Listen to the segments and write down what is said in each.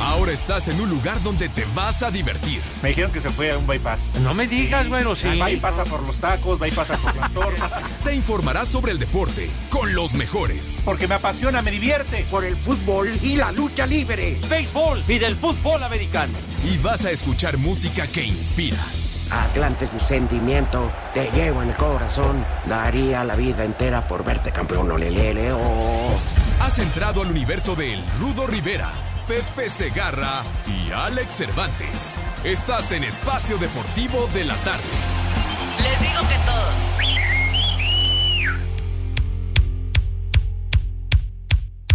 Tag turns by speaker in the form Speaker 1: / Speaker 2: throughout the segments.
Speaker 1: Ahora estás en un lugar donde te vas a divertir.
Speaker 2: Me dijeron que se fue a un bypass.
Speaker 3: No me digas, bueno, sí.
Speaker 2: Va y pasa por los tacos, va y pasa por las tortas.
Speaker 1: Te informarás sobre el deporte con los mejores.
Speaker 2: Porque me apasiona, me divierte.
Speaker 4: Por el fútbol y la lucha libre.
Speaker 3: Béisbol y del fútbol americano.
Speaker 1: Y vas a escuchar música que inspira.
Speaker 4: Atlante es mi sentimiento, te llevo en el corazón. Daría la vida entera por verte campeón, olelele, oh.
Speaker 1: Has entrado al universo de El Rudo Rivera, Pepe Segarra y Alex Cervantes. Estás en Espacio Deportivo de la Tarde.
Speaker 5: Les digo que todos.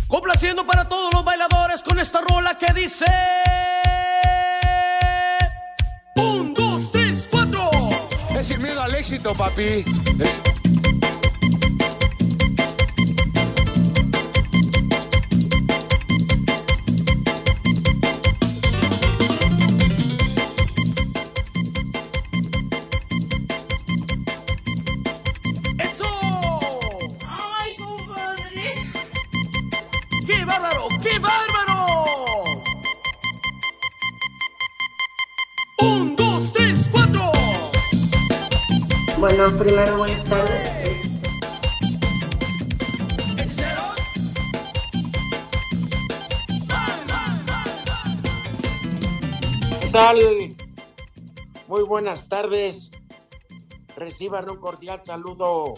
Speaker 3: Complaciendo para todos los bailadores con esta rola que dice... Un, dos, tres, cuatro.
Speaker 6: Es sin miedo al éxito, papi. Es...
Speaker 7: primero buenas tardes.
Speaker 8: ¿Qué tal? Muy buenas tardes. Reciban un cordial saludo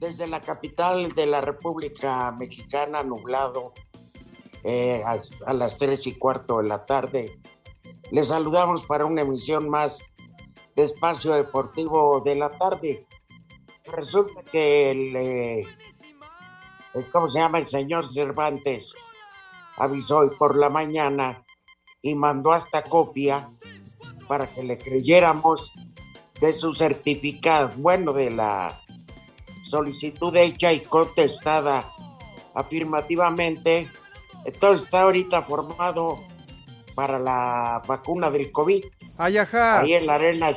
Speaker 8: desde la capital de la República Mexicana, nublado, eh, a, a las tres y cuarto de la tarde. Les saludamos para una emisión más de Espacio Deportivo de la tarde. Resulta que el, eh, el- ¿cómo se llama? El señor Cervantes avisó hoy por la mañana y mandó hasta copia para que le creyéramos de su certificado, bueno, de la solicitud hecha y contestada afirmativamente. Entonces está ahorita formado para la vacuna del COVID.
Speaker 6: Ay, ajá.
Speaker 8: Ahí en la arena,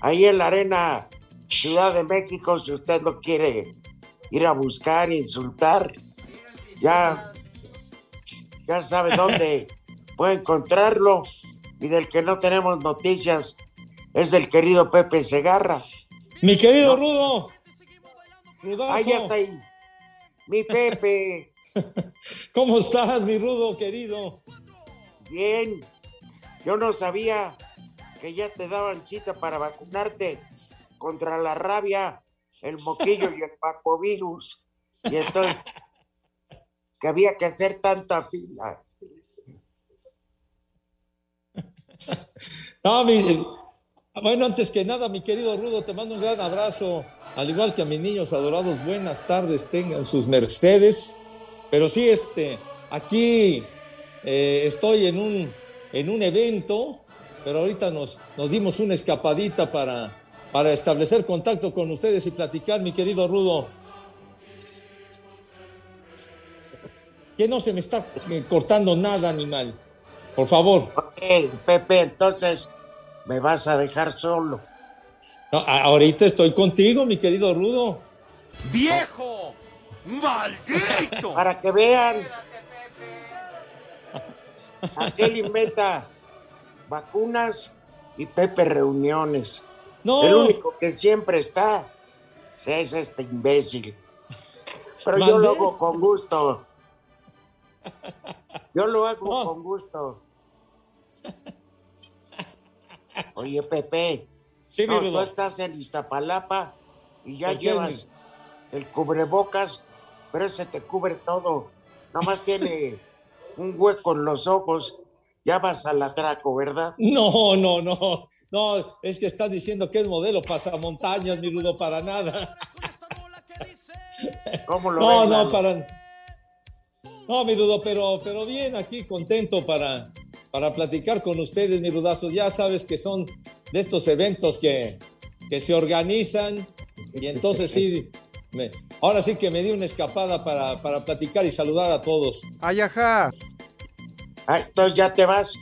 Speaker 8: ahí en la arena Ciudad de México, si usted lo quiere ir a buscar, insultar, ya, ya sabe dónde puede encontrarlo. Y del que no tenemos noticias es del querido Pepe Segarra.
Speaker 9: Mi querido Rudo. Rudazo.
Speaker 8: Ahí está ahí. Mi Pepe,
Speaker 9: ¿Cómo estás, mi Rudo, querido?
Speaker 8: Bien. Yo no sabía que ya te daban cita para vacunarte contra la rabia, el moquillo y el papovirus. Y entonces, que había que hacer tanta fila.
Speaker 9: No, mi- bueno, antes que nada, mi querido Rudo, te mando un gran abrazo. Al igual que a mis niños adorados, buenas tardes, tengan sus mercedes. Pero sí, este, aquí eh, estoy en un, en un evento, pero ahorita nos, nos dimos una escapadita para, para establecer contacto con ustedes y platicar, mi querido Rudo. Que no se me está eh, cortando nada, animal. Por favor.
Speaker 8: Ok, Pepe, entonces me vas a dejar solo.
Speaker 9: No, ahorita estoy contigo, mi querido Rudo.
Speaker 3: ¡Viejo! ¡Maldito!
Speaker 8: Para que vean. Aquel inventa vacunas y Pepe reuniones.
Speaker 9: No.
Speaker 8: El único que siempre está es este imbécil. Pero yo lo hago con gusto. Yo lo hago
Speaker 9: No.
Speaker 8: con gusto. Oye, Pepe.
Speaker 9: Sí,
Speaker 8: no, tú estás en Iztapalapa y ya
Speaker 9: ¿Por qué,
Speaker 8: llevas el cubrebocas, pero ese te cubre todo. Nomás tiene un hueco en los ojos. Ya vas al atraco, ¿verdad?
Speaker 9: No, no, no. No, es que estás diciendo que es modelo pasamontañas, mi Rudo, para nada.
Speaker 8: ¿Cómo lo
Speaker 9: No,
Speaker 8: ves,
Speaker 9: no, para. No, mi Rudo, pero, pero bien, aquí contento para, para platicar con ustedes, mi Rudazo. Ya sabes que son de estos eventos que, que se organizan y entonces sí, me- ahora sí que me di una escapada para, para platicar y saludar a todos.
Speaker 10: Ay, ajá.
Speaker 8: Ah, entonces ya te vas,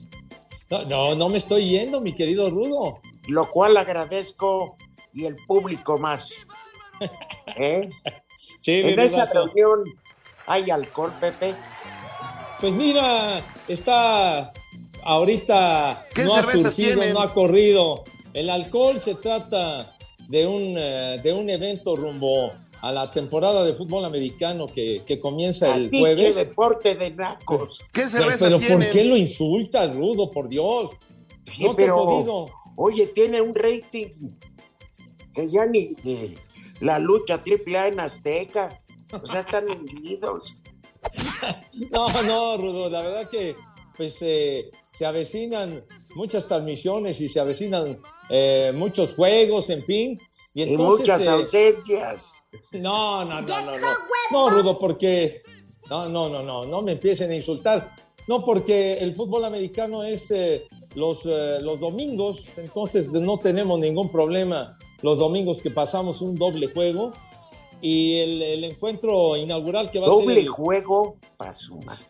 Speaker 9: No, no, no me estoy yendo, mi querido Rudo.
Speaker 8: lo cual agradezco y el público más. ¿Eh?
Speaker 9: Sí, mi
Speaker 8: En esa
Speaker 9: Rudazo.
Speaker 8: reunión hay alcohol, Pepe.
Speaker 9: Pues mira, está ahorita
Speaker 10: ¿Qué
Speaker 9: no ha surgido,
Speaker 10: tienen?
Speaker 9: no ha corrido. El alcohol se trata de un, eh, de un evento rumbo a la temporada de fútbol americano que, que comienza el jueves.
Speaker 8: deporte de nacos.
Speaker 10: ¿Qué
Speaker 9: Pero,
Speaker 10: cervezas
Speaker 9: pero ¿por
Speaker 10: tienen?
Speaker 9: qué lo insultas, Rudo? Por Dios.
Speaker 8: Sí,
Speaker 9: No te he
Speaker 8: pero,
Speaker 9: podido.
Speaker 8: oye, tiene un rating que ya ni ni la lucha triple A en Azteca. O sea, están hundidos.
Speaker 9: No, no, Rudo, la verdad que pues eh, se avecinan muchas transmisiones y se avecinan eh, muchos juegos, en fin. Y,
Speaker 8: muchas
Speaker 9: eh,
Speaker 8: ausencias.
Speaker 9: No, no, no, no, no. No, Rudo, porque. No, no, no, no, no me empiecen a insultar. No, porque el fútbol americano es eh, los, eh, los domingos, entonces no tenemos ningún problema los domingos que pasamos un doble juego. Y el, el encuentro inaugural que va a
Speaker 8: Doble
Speaker 9: ser. el-
Speaker 8: juego para su madre.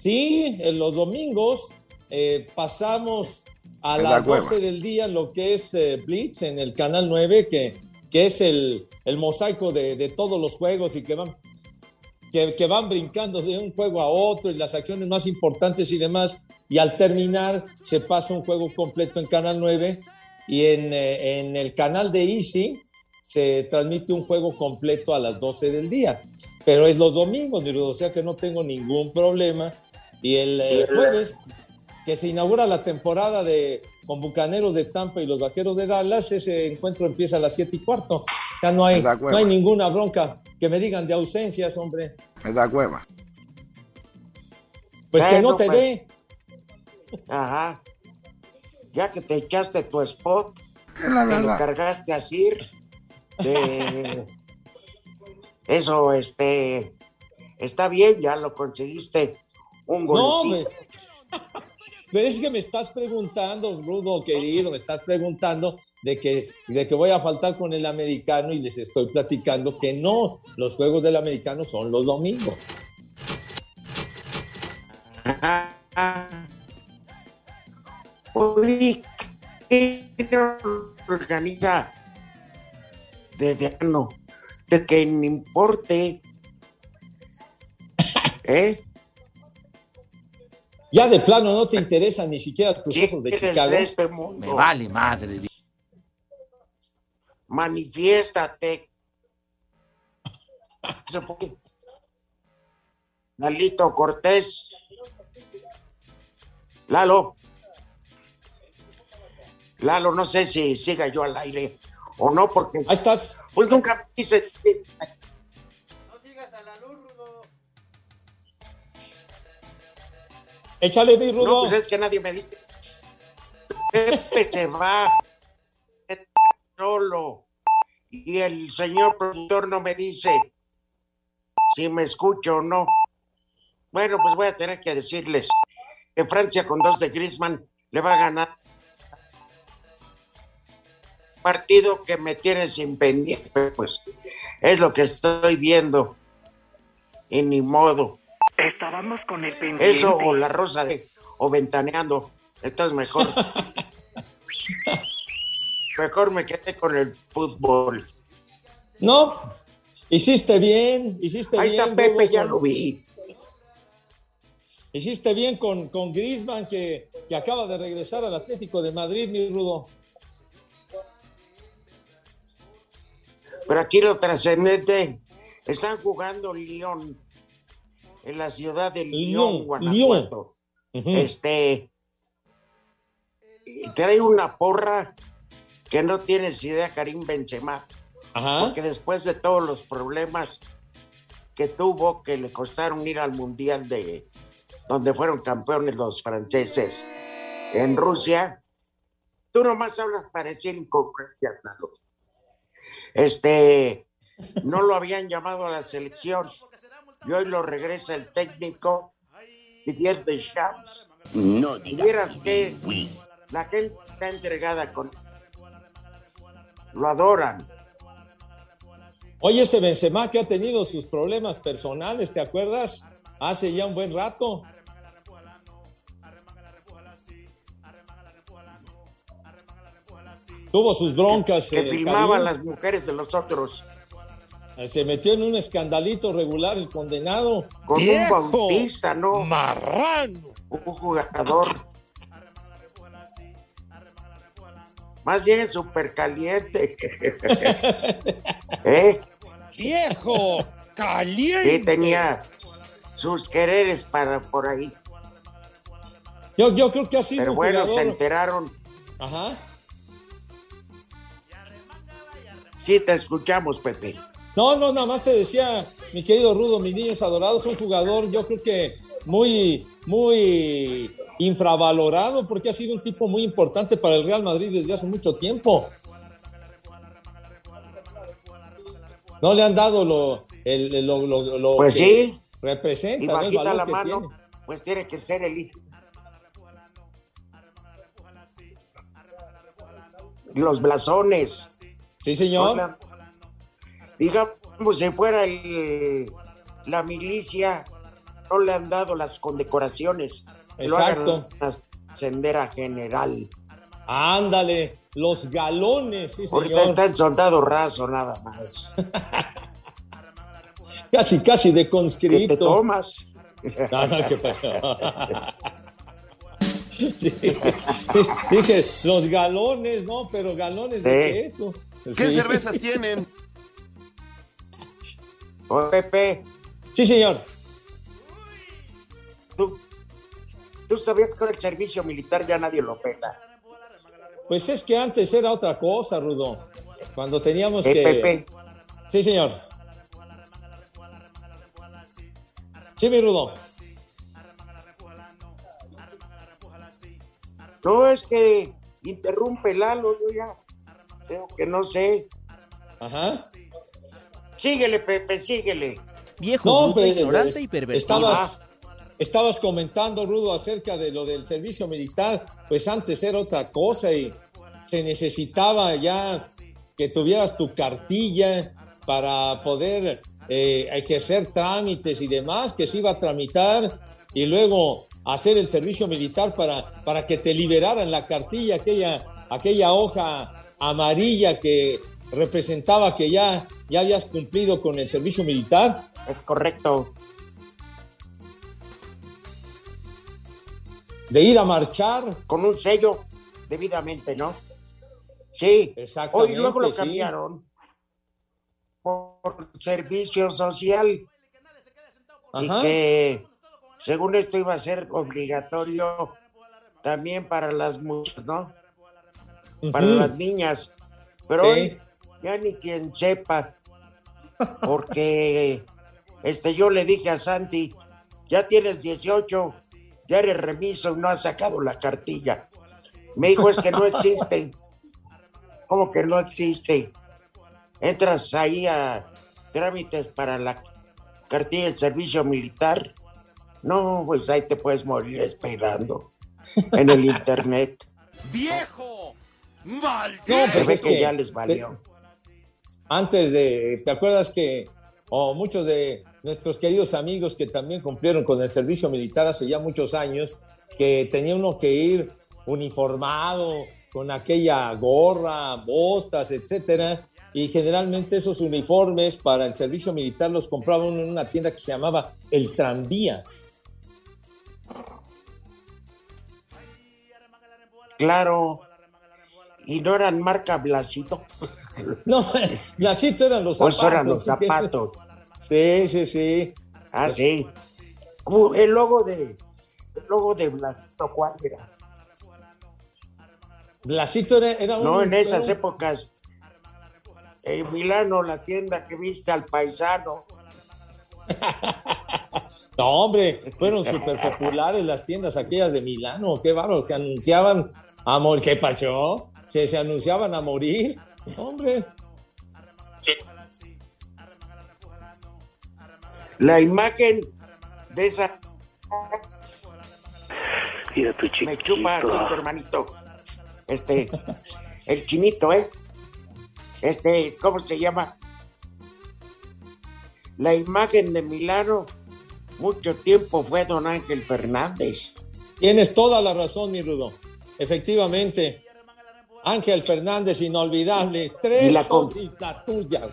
Speaker 9: Sí, en los domingos eh, pasamos a
Speaker 10: En la
Speaker 9: las
Speaker 10: cueva.
Speaker 9: 12 del día lo que es eh, Blitz en el canal 9, que, que es el, el mosaico de, de todos los juegos y que van, que, que van brincando de un juego a otro y las acciones más importantes y demás. Y al terminar se pasa un juego completo en canal 9 y en, eh, en el canal de Easy se transmite un juego completo a las 12 del día. Pero es los domingos, o sea que no tengo ningún problema. Y el eh, jueves, que se inaugura la temporada de con Bucaneros de Tampa y los Vaqueros de Dallas, ese encuentro empieza a las 7 y cuarto. Ya no hay, no hay ninguna bronca que me digan de ausencias, hombre.
Speaker 10: Es la cueva.
Speaker 9: Pues que no te
Speaker 8: pues.
Speaker 9: dé.
Speaker 8: Ajá. Ya que te echaste tu spot,
Speaker 10: la
Speaker 8: te lo cargaste a Sir. de- Eso, este. Está bien, ya lo conseguiste. Un
Speaker 9: No,
Speaker 8: golecito.
Speaker 9: me- Pero es que me estás preguntando, Rudo, querido, me estás preguntando de que, de que voy a faltar con el americano y les estoy platicando que no, los juegos del americano son los domingos.
Speaker 8: Oye, ¿qué organiza de ano? De que no importe. ¿Eh?
Speaker 9: Ya de plano no te interesan ni siquiera tus ojos de
Speaker 8: ¿Quieres
Speaker 9: Chicago.
Speaker 8: de este mundo?
Speaker 11: Me vale madre.
Speaker 8: Manifiéstate. Lalito Cortés. Lalo. Lalo, no sé si siga yo al aire o no, porque
Speaker 9: Ahí estás.
Speaker 8: pues nunca me
Speaker 9: Échale, mi Rudo.
Speaker 8: No, pues es que nadie me dice. Pepe se va solo. Y el señor productor no me dice si me escucho o no. Bueno, pues voy a tener que decirles que Francia con dos de Griezmann le va a ganar. Partido que me tiene sin pendiente, pues es lo que estoy viendo. Y ni modo.
Speaker 12: Estábamos con el pendiente.
Speaker 8: Eso o la rosa de o ventaneando. Esto es mejor. mejor me quedé con el fútbol.
Speaker 9: No, hiciste bien, hiciste
Speaker 8: Ahí
Speaker 9: bien.
Speaker 8: está Pepe, ya
Speaker 9: con-
Speaker 8: lo vi.
Speaker 9: Hiciste bien con, con Griezmann, que, que acaba de regresar al Atlético de Madrid, mi Rudo.
Speaker 8: Pero aquí lo trascendente. Están jugando Lyon en la ciudad de Lyon,
Speaker 9: Lyon,
Speaker 8: Guanajuato.
Speaker 9: Ujú.
Speaker 8: Este y trae una porra que no tienes idea, Karim Benzema.
Speaker 9: Ajá.
Speaker 8: Porque después de todos los problemas que tuvo, que le costaron ir al Mundial de donde fueron campeones los franceses en Rusia, tú nomás hablas para decir inconcrencias, Lalo. Este, no lo habían llamado a la selección y hoy lo regresa el técnico Didier Deschamps. No, vieras que la gente está entregada con... Lo adoran.
Speaker 9: Oye, ese Benzema que ha tenido sus problemas personales, ¿te acuerdas? Hace ya un buen rato. Tuvo sus broncas.
Speaker 8: Que filmaban las mujeres de los otros.
Speaker 9: Se metió en un escandalito regular el condenado.
Speaker 8: Con un bautista, ¿no?
Speaker 9: Marrano.
Speaker 8: Un jugador. Más bien súper caliente. ¿Eh?
Speaker 13: Viejo,
Speaker 8: Sí,
Speaker 13: caliente.
Speaker 8: tenía sus quereres para por ahí.
Speaker 9: Yo, yo creo que ha sido
Speaker 8: Pero bueno,
Speaker 9: jugador-
Speaker 8: se enteraron.
Speaker 9: Ajá.
Speaker 8: Sí, te escuchamos, Pepe.
Speaker 9: No, no, nada más te decía, mi querido Rudo, mis niños adorados, un jugador, yo creo que muy, muy infravalorado, porque ha sido un tipo muy importante para el Real Madrid desde hace mucho tiempo. No le han dado lo, el- lo, lo- lo
Speaker 8: Pues
Speaker 9: que
Speaker 8: sí.
Speaker 9: representa,
Speaker 8: Y bajita la mano,
Speaker 9: tiene.
Speaker 8: pues tiene que ser el hijo. Los blasones.
Speaker 9: Sí, señor.
Speaker 8: Hola. Digamos, si fuera el, la milicia, no le han dado las condecoraciones. Lo hagan
Speaker 9: Exacto.
Speaker 8: ascender a general.
Speaker 9: Ándale, los galones, sí,
Speaker 8: Ahorita
Speaker 9: señor.
Speaker 8: está en soldado raso nada más.
Speaker 9: Casi, casi de
Speaker 8: ¿Qué
Speaker 9: conscripto.
Speaker 8: te tomas?
Speaker 9: No, no, ¿qué pasó? Sí, sí, dije, los galones, ¿no? Pero galones de qué?
Speaker 3: ¿Qué
Speaker 9: Sí.
Speaker 3: cervezas tienen?
Speaker 8: Pepe,
Speaker 9: Sí, señor.
Speaker 8: ¿tú, tú sabías que con el servicio militar ya nadie lo pega.
Speaker 9: Pues es que antes era otra cosa, Rudo. Cuando teníamos
Speaker 8: Eh,
Speaker 9: que.
Speaker 8: Pepe,
Speaker 9: Sí, señor. Sí, mi Rudo.
Speaker 8: no es que interrumpe Lalo, yo ya creo que no sé.
Speaker 9: Ajá.
Speaker 8: Síguele, Pepe, síguele.
Speaker 13: Viejo,
Speaker 9: No,
Speaker 13: bruto, ignorante y pervertido.
Speaker 9: Estabas, estabas comentando, Rudo, acerca de lo del servicio militar. Pues antes era otra cosa y se necesitaba ya que tuvieras tu cartilla para poder eh, ejercer trámites y demás, que se iba a tramitar y luego hacer el servicio militar para, para que te liberaran la cartilla, aquella, aquella hoja amarilla que representaba que ya, ya habías cumplido con el servicio militar.
Speaker 8: Es correcto.
Speaker 9: de ir a marchar.
Speaker 8: Con un sello, debidamente, ¿no? Sí.
Speaker 9: Exactamente,
Speaker 8: Hoy luego lo
Speaker 9: sí.
Speaker 8: cambiaron por servicio social. Y que según esto iba a ser obligatorio también para las muchas, ¿no? Para las niñas. Pero
Speaker 9: Sí.
Speaker 8: hoy ya ni quien sepa. Porque este yo le dije a Santi, ya tienes 18, ya eres remiso y no has sacado la cartilla. Me dijo, es que no existe. ¿Cómo que no existe? Entras ahí a trámites para la cartilla del servicio militar. No, pues ahí te puedes morir esperando en el internet.
Speaker 3: ¡Viejo! ¡Maldito!
Speaker 9: No,
Speaker 8: Se
Speaker 9: pues
Speaker 8: ve
Speaker 9: es
Speaker 8: que
Speaker 9: que
Speaker 8: ya les valió.
Speaker 9: Antes de, ¿te acuerdas que, o muchos de nuestros queridos amigos que también cumplieron con el servicio militar hace ya muchos años, que tenía uno que ir uniformado, con aquella gorra, botas, etcétera, y generalmente esos uniformes para el servicio militar los compraba uno en una tienda que se llamaba El Tranvía.
Speaker 8: Claro. Y no eran marca Blasito.
Speaker 9: No, Blasito eran los zapatos.
Speaker 8: eso eran los zapatos.
Speaker 9: Sí, sí, sí.
Speaker 8: Ah, sí. El logo de el logo de Blasito, ¿cuál era?
Speaker 9: Blasito era, era
Speaker 8: No, en esas épocas. En Milano, la tienda que viste al paisano.
Speaker 9: No, hombre, fueron súper populares las tiendas aquellas de Milano, qué bárbaro, se anunciaban a morir, ¿qué pasó? Se, se anunciaban a morir, hombre.
Speaker 14: La imagen de esa
Speaker 12: Mira tu
Speaker 14: me chupa
Speaker 12: chiquito.
Speaker 14: con tu hermanito. Este, el chinito, ¿eh? Este, ¿cómo se llama? La imagen de Milano, mucho tiempo fue don Ángel Fernández.
Speaker 9: Tienes toda la razón, mi Rudo. Efectivamente. Ángel Fernández, inolvidable. Tres
Speaker 14: Y la
Speaker 9: cositas tuyas.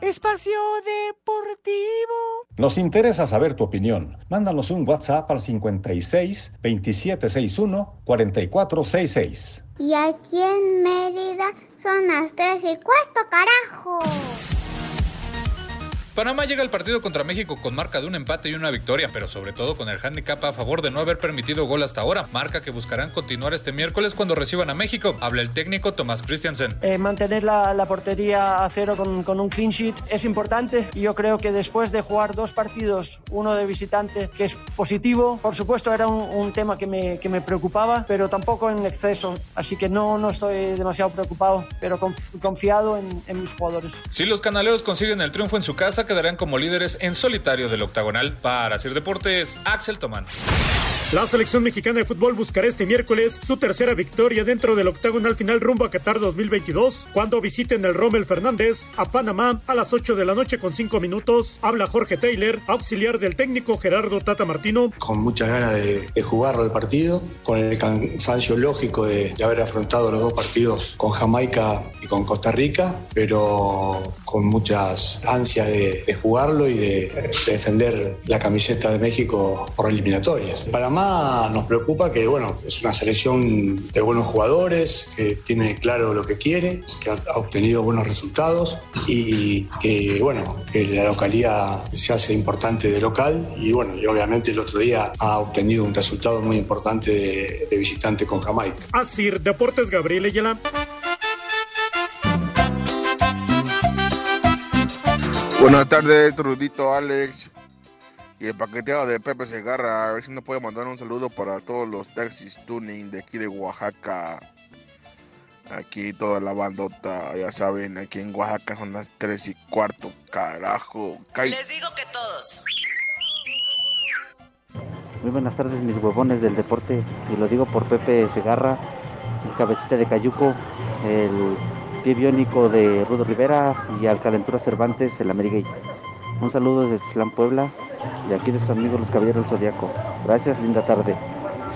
Speaker 15: Espacio Deportivo.
Speaker 16: Nos interesa saber tu opinión. Mándanos un WhatsApp al 56 2761 4466.
Speaker 17: Y aquí en Mérida son las tres y cuarto, carajo.
Speaker 18: Panamá llega al partido contra México con marca de un empate y una victoria, pero sobre todo con el handicap a favor de no haber permitido gol hasta ahora, marca que buscarán continuar este miércoles cuando reciban a México. Habla el técnico Tomás Christiansen.
Speaker 19: Eh, mantener la, la portería a cero con, con un clean sheet es importante y yo creo que después de jugar dos partidos, uno de visitante, que es positivo, por supuesto era un, un tema que me, que me preocupaba, pero tampoco en exceso, así que no, no estoy demasiado preocupado, pero conf- confiado en, en mis jugadores.
Speaker 18: Si los canaleos consiguen el triunfo en su casa, quedarán como líderes en solitario del octagonal. Para Sir Deportes, Axel Tomán.
Speaker 20: La selección mexicana de fútbol buscará este miércoles su tercera victoria dentro del octagonal final rumbo a Qatar 2022 cuando visiten el Rommel Fernández a Panamá a las 8 de la noche con 5 minutos. Habla Jorge Taylor, auxiliar del técnico Gerardo Tata Martino.
Speaker 21: con muchas ganas de, jugarlo el partido, con el cansancio lógico de, haber afrontado los dos partidos con Jamaica y con Costa Rica, pero con muchas ansias de, de jugarlo y de, de defender la camiseta de México por eliminatorias. Panamá nos preocupa que, bueno, es una selección de buenos jugadores, que tiene claro lo que quiere, que ha, obtenido buenos resultados y que, bueno, que la localidad se hace importante de local y, bueno, y obviamente el otro día ha obtenido un resultado muy importante de, de visitante con Jamaica.
Speaker 20: Asir Deportes Gabriel Ayala.
Speaker 3: Buenas tardes, Rudito, Alex y el paqueteado de Pepe Segarra. A ver si nos puede mandar un saludo para todos los taxis tuning de aquí de Oaxaca. Aquí toda la bandota, ya saben, aquí en Oaxaca son las 3 y cuarto, carajo. Cai-
Speaker 8: Les digo que todos.
Speaker 22: Muy buenas tardes, mis huevones del deporte. Y lo digo por Pepe Segarra, el cabecita de Cayuco, el pie biónico de Rudo Rivera y al Calentura Cervantes, el Amerigay. Un saludo desde Tlán, Puebla, de aquí de sus amigos los Caballeros del Zodiaco. Gracias, linda tarde.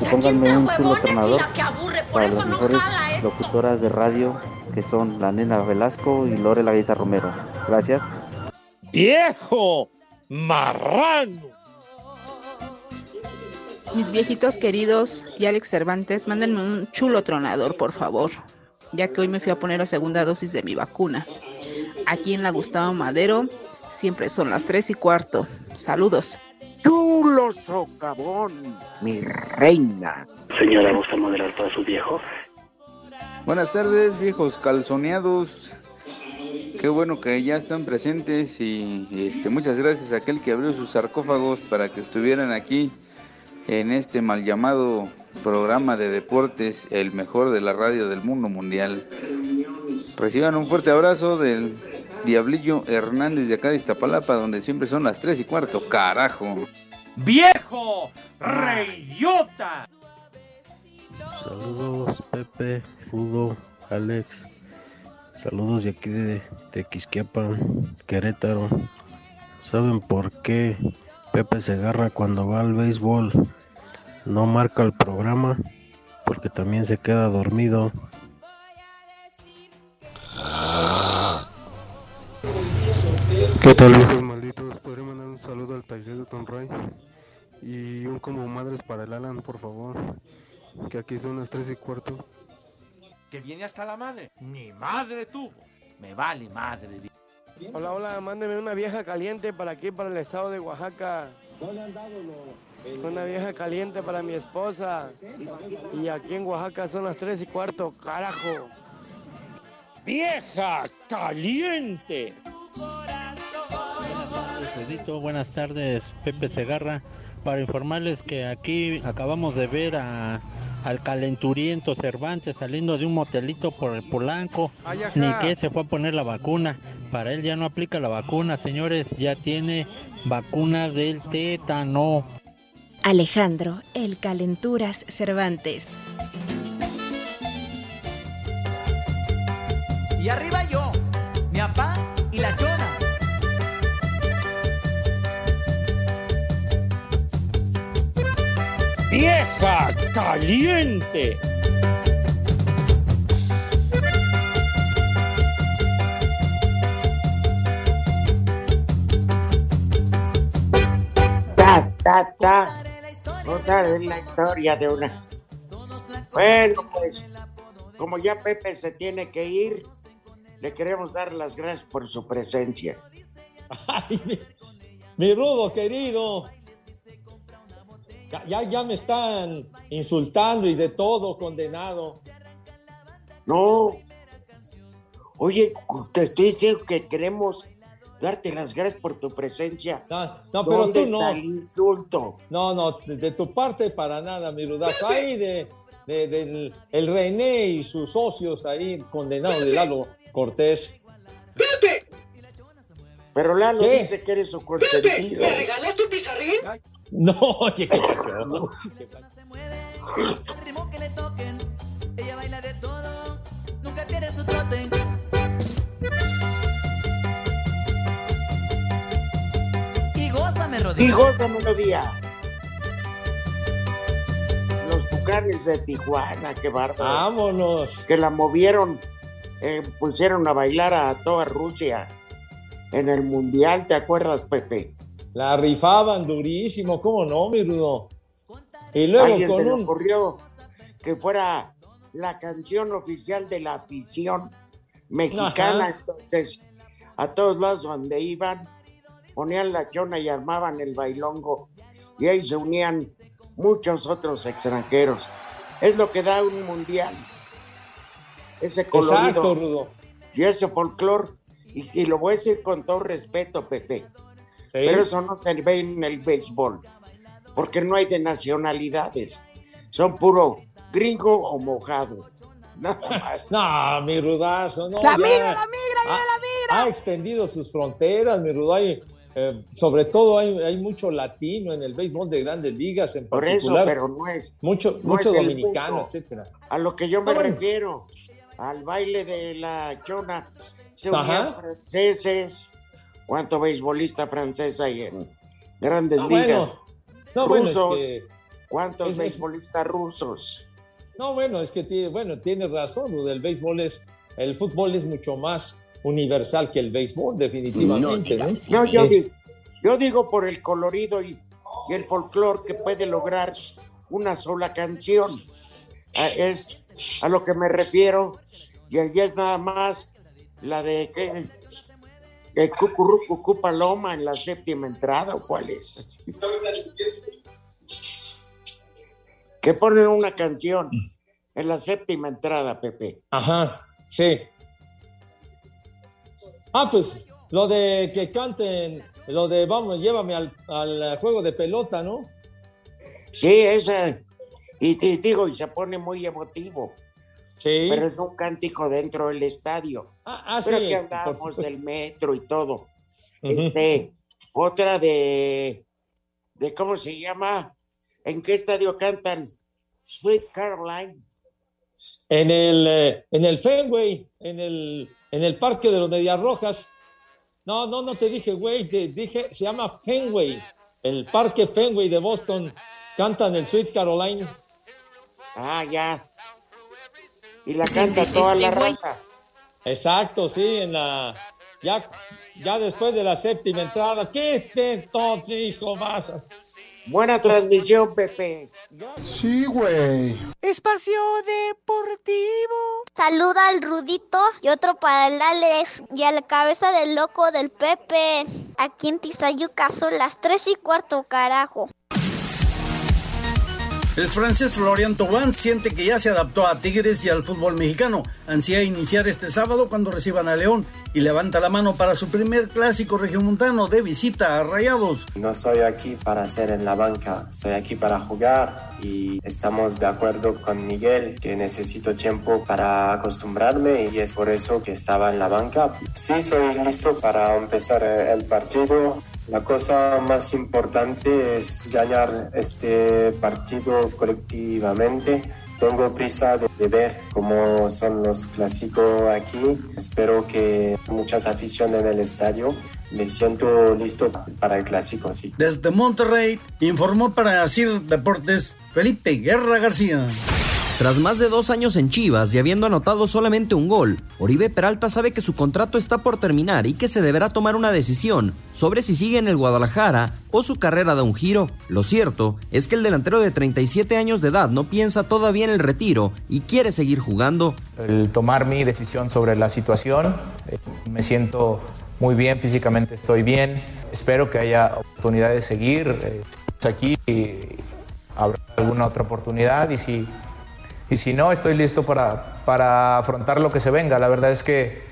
Speaker 22: Y pónganme un chulo tronador
Speaker 8: que aburre, por
Speaker 22: para
Speaker 8: eso
Speaker 22: las mejores locutoras de radio que son la nena Velasco y Lore la Gaita Romero. Gracias.
Speaker 23: ¡Viejo! ¡Marrano!
Speaker 24: Mis viejitos queridos y Alex Cervantes, mándenme un chulo tronador, por favor, ya que hoy me fui a poner la segunda dosis de mi vacuna. Aquí en la Gustavo Madero siempre son las 3 y cuarto. Saludos.
Speaker 10: Chulo socavón, mi reina.
Speaker 12: Señora, ¿gusta moderar para su viejo?
Speaker 25: Buenas tardes, viejos calzoneados. Qué bueno que ya están presentes y este, muchas gracias a aquel que abrió sus sarcófagos para que estuvieran aquí en este mal llamado programa de deportes, el mejor de la radio del mundo mundial. Reciban un fuerte abrazo del Diablillo Hernández de acá de Iztapalapa, donde siempre son las 3 y cuarto, carajo.
Speaker 11: ¡Viejo! ¡Reyota!
Speaker 26: Saludos Pepe, Hugo, Alex. Saludos de aquí de Tequisquiapan, Querétaro. ¿Saben por qué Pepe se agarra cuando va al béisbol? No marca el programa porque también se queda dormido.
Speaker 27: ¿Qué tal, viejos malditos? ¿Podría mandar un saludo al taller de Tom Ray? Y un como madres para el Alan, por favor. Que aquí son las 3 y cuarto.
Speaker 11: Que viene hasta la madre. Ni madre tuvo. Me vale madre.
Speaker 28: Hola, hola, mándeme una vieja caliente para aquí, para el estado de Oaxaca. Una vieja caliente para mi esposa. Y aquí en Oaxaca son las 3 y cuarto, carajo.
Speaker 23: ¡Vieja caliente!
Speaker 29: Buenas tardes, Pepe Segarra, para informarles que aquí acabamos de ver a
Speaker 30: al calenturiento Cervantes saliendo de un motelito por el Polanco, ni que se fue a poner la vacuna. Para él ya no aplica la vacuna, señores, ya tiene vacuna del tétano.
Speaker 31: Alejandro, el calenturas Cervantes.
Speaker 32: Y arriba yo, mi papá y la chona.
Speaker 33: ¡Vieja caliente!
Speaker 8: Ta, ta, ta. Contar la historia de una. Bueno, pues, como ya Pepe se tiene que ir, le queremos dar las gracias por su presencia.
Speaker 9: Ay, mi, mi rudo querido. Ya, ya, me están insultando y de todo, condenado.
Speaker 8: No. Oye, te estoy diciendo que queremos darte las gracias por tu presencia.
Speaker 9: No, pero
Speaker 8: ¿Dónde
Speaker 9: tú no.
Speaker 8: el insulto?
Speaker 9: No, no, de, de tu parte para nada, mi rudazo. Ahí de, de- del el René y sus socios ahí condenados de Lalo Cortés.
Speaker 8: Pero Lalo
Speaker 9: ¿Qué?
Speaker 8: dice que eres su consentido.
Speaker 32: regalaste un pizarrín?
Speaker 9: No, qué.
Speaker 32: El ritmo que le toquen, ella baila de todo, nunca pierde su trote. Y gózame, Rodrigo.
Speaker 8: Y goza melodía. Tucanes de Tijuana, qué bárbaro.
Speaker 9: Vámonos.
Speaker 8: Que la movieron, eh, pusieron a bailar a toda Rusia en el Mundial, ¿te acuerdas, Pepe?
Speaker 9: La rifaban durísimo, ¿cómo no, mi rudo? Y luego
Speaker 8: Alguien se
Speaker 9: con
Speaker 8: le
Speaker 9: un...
Speaker 8: ocurrió que fuera la canción oficial de la afición mexicana.
Speaker 9: Ajá.
Speaker 8: Entonces, a todos lados donde iban, ponían la chona y armaban el bailongo. Y ahí se unían muchos otros extranjeros. Es lo que da un mundial. Ese colorido
Speaker 9: Exacto, Rudo.
Speaker 8: y ese folclor. Y, y lo voy a decir con todo respeto, Pepe. Pero eso no se ve en el béisbol. Porque no hay de nacionalidades. Son puro gringo o mojado. Nada más.
Speaker 9: No, mi rudazo, no.
Speaker 8: La
Speaker 9: ya
Speaker 8: migra, la
Speaker 31: migra,
Speaker 9: ha, la Ha extendido sus fronteras, mi rudo. Eh, sobre todo hay, hay mucho latino en el béisbol de grandes ligas en
Speaker 8: Por eso,
Speaker 9: particular.
Speaker 8: pero no es.
Speaker 9: mucho
Speaker 8: no
Speaker 9: mucho
Speaker 8: es
Speaker 9: dominicano, etcétera.
Speaker 8: A lo que yo me
Speaker 9: Ah, bueno.
Speaker 8: refiero, al baile de la chona, se unían franceses. ¿Cuánto beisbolista francés hay en grandes
Speaker 9: Ah, bueno.
Speaker 8: ligas?
Speaker 9: No, bueno, es
Speaker 8: rusos.
Speaker 9: que-
Speaker 8: ¿Cuántos
Speaker 9: es-
Speaker 8: beisbolistas rusos?
Speaker 9: No, bueno, es que tiene, bueno, tiene razón, el béisbol es, el fútbol es mucho más universal que el béisbol, definitivamente, ¿no?
Speaker 8: No, yo,
Speaker 9: Es-
Speaker 8: yo digo por el colorido y, y el folclore que puede lograr una sola canción. Es a lo que me refiero. Y allí es nada más la de que el cucurú cucú paloma en la séptima entrada o cuál es. Que ponen una canción en la séptima entrada, Pepe.
Speaker 9: Ajá, sí. Ah, pues lo de que canten, lo de vamos, llévame al, al juego de pelota, ¿no?
Speaker 8: Sí, esa. Y te digo, y se pone muy emotivo.
Speaker 9: Sí.
Speaker 8: Pero es un cántico dentro del estadio.
Speaker 9: Ah, ah,
Speaker 8: Pero
Speaker 9: sí,
Speaker 8: que
Speaker 9: supuesto.
Speaker 8: del metro y todo. Este, otra de, de ¿cómo se llama? ¿En qué estadio cantan? Sweet Caroline.
Speaker 9: En el, eh, en el Fenway, en el, en el parque de los Medias Rojas. No, no, no te dije, güey, te dije, se llama Fenway, el parque Fenway de Boston. Cantan el Sweet Caroline.
Speaker 8: Ah, ya. Y la canta toda la raza.
Speaker 9: Exacto, sí, en la. Ya, ya después de la séptima entrada. ¿Qué te hijo más?
Speaker 8: Buena transmisión, Pepe.
Speaker 31: Sí, güey.
Speaker 22: Espacio Deportivo.
Speaker 17: Saluda al Rudito y otro para el Alex y a la cabeza del loco del Pepe. Aquí en Tizayuca son las tres y cuarto, carajo.
Speaker 34: El francés Florian Thauvin siente que ya se adaptó a Tigres y al fútbol mexicano. Ansía iniciar este sábado cuando reciban a León y levanta la mano para su primer clásico regiomontano de visita a Rayados.
Speaker 35: No soy aquí para ser en la banca, soy aquí para jugar y estamos de acuerdo con Miguel que necesito tiempo para acostumbrarme y es por eso que estaba en la banca. Sí, soy listo para empezar el partido. La cosa más importante es ganar este partido colectivamente. Tengo prisa de, de, ver cómo son los clásicos aquí. Espero que muchas aficiones en el estadio. Me siento listo para el clásico, sí.
Speaker 34: Desde Monterrey, informó para CIR Deportes Felipe Guerra García.
Speaker 36: Tras más de dos años en Chivas y habiendo anotado solamente un gol, Oribe Peralta sabe que su contrato está por terminar y que se deberá tomar una decisión sobre si sigue en el Guadalajara o su carrera da un giro. Lo cierto es que el delantero de 37 años de edad no piensa todavía en el retiro y quiere seguir jugando.
Speaker 37: El tomar mi decisión sobre la situación, eh, me siento muy bien, físicamente estoy bien, espero que haya oportunidad de seguir eh, aquí habrá alguna otra oportunidad y si y si no, estoy listo para, para afrontar lo que se venga. La verdad es que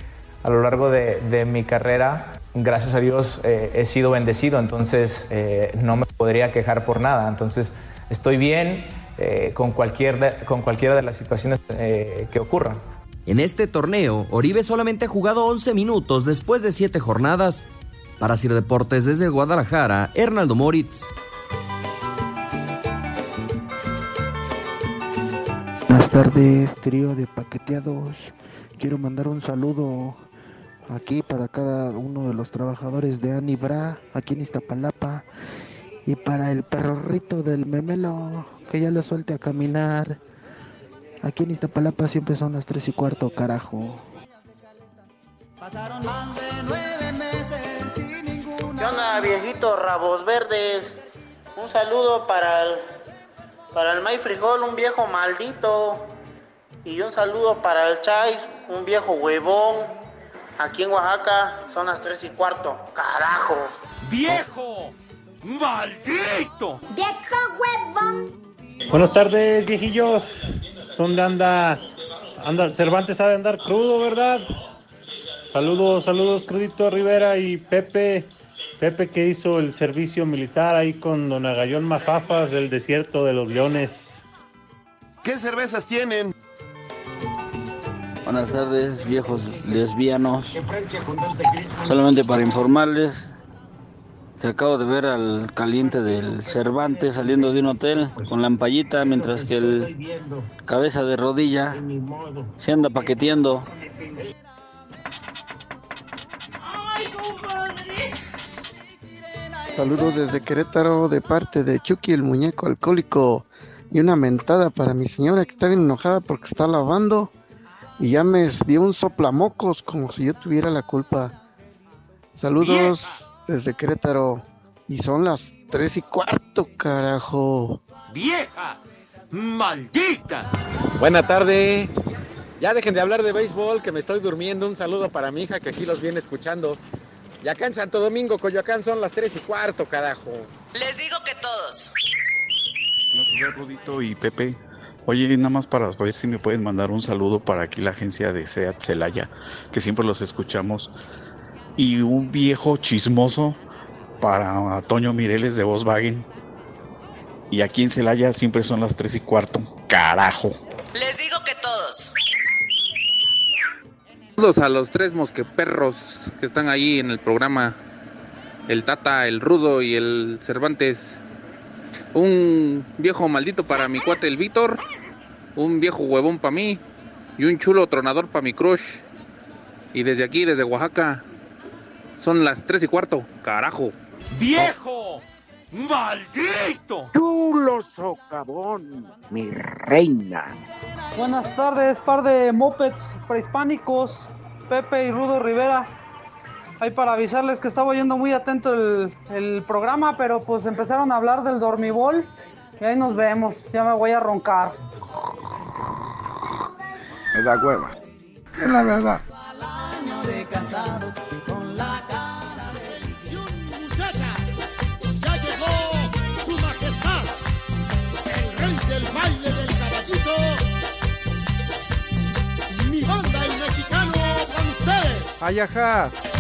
Speaker 37: a lo largo de, de mi carrera, gracias a Dios, eh, he sido bendecido, entonces eh, no me podría quejar por nada. Entonces estoy bien eh, con, cualquier con cualquiera de las situaciones que ocurran.
Speaker 36: En este torneo, Oribe solamente ha jugado 11 minutos después de 7 jornadas. Para Sir Deportes desde Guadalajara, Hernaldo Moritz.
Speaker 38: Buenas tardes, trío de paqueteados. Quiero mandar un saludo aquí para cada uno de los trabajadores de Anibra, aquí en Iztapalapa. Y para el perrito del memelo, que ya lo suelte a caminar. Aquí en Iztapalapa siempre son las tres y cuarto, carajo.
Speaker 39: Pasaron más de nueve meses sin ninguna... ¿Qué onda, viejitos rabos verdes? Un saludo para el para el May Frijol, un viejo maldito. Y un saludo para el Chais, un viejo huevón. Aquí en Oaxaca son las 3 y cuarto. ¡Carajo!
Speaker 11: ¡Viejo! ¡Maldito!
Speaker 39: ¡Viejo huevón!
Speaker 30: Buenas tardes, viejillos. ¿Dónde anda? anda? Cervantes ha de andar crudo, ¿verdad? Saludos, saludos, Crudito Rivera y Pepe. Pepe que hizo el servicio militar ahí con Don Agallón Majafas del desierto de los leones.
Speaker 8: ¿Qué cervezas tienen?
Speaker 29: Buenas tardes, viejos lesbianos. Solamente para informarles que acabo de ver al caliente del Cervantes saliendo de un hotel con la ampallita, mientras que el cabeza de rodilla se anda paqueteando.
Speaker 38: Saludos desde Querétaro de parte de Chucky el muñeco alcohólico y una mentada para mi señora que está bien enojada porque está lavando y ya me dio un soplamocos como si yo tuviera la culpa. Saludos desde Querétaro y son las tres y cuarto, carajo.
Speaker 11: ¡Vieja! ¡Maldita!
Speaker 40: Buena tarde. Ya dejen de hablar de béisbol, que me estoy durmiendo. Un saludo para mi hija que aquí los viene escuchando. Y acá en Santo Domingo, Coyoacán, son las 3 y cuarto, carajo.
Speaker 41: Les digo que todos.
Speaker 42: Buenos Rudito y Pepe. Oye, nada más para ver si me pueden mandar un saludo para aquí la agencia de SEAT Celaya, que siempre los escuchamos. Y un viejo chismoso para Toño Mireles de Volkswagen. Y aquí en Celaya siempre son las 3 y cuarto, carajo.
Speaker 41: Les digo que todos.
Speaker 43: Saludos a los tres mosqueperros que están ahí en el programa. El Tata, el Rudo y el Cervantes. Un viejo maldito para mi cuate el Víctor. Un viejo huevón para mí. Y un chulo tronador para mi crush. Y desde aquí, desde Oaxaca, son las tres y cuarto. Carajo.
Speaker 11: ¡Viejo! ¡Maldito!
Speaker 10: Chulo socavón, mi reina.
Speaker 44: Buenas tardes, par de mopeds prehispánicos, Pepe y Rudo Rivera. Ahí para avisarles que estaba oyendo muy atento el, el, programa, pero pues empezaron a hablar del dormibol y ahí nos vemos. Ya me voy a roncar.
Speaker 10: Me da hueva. Es la verdad.
Speaker 6: Ayaja.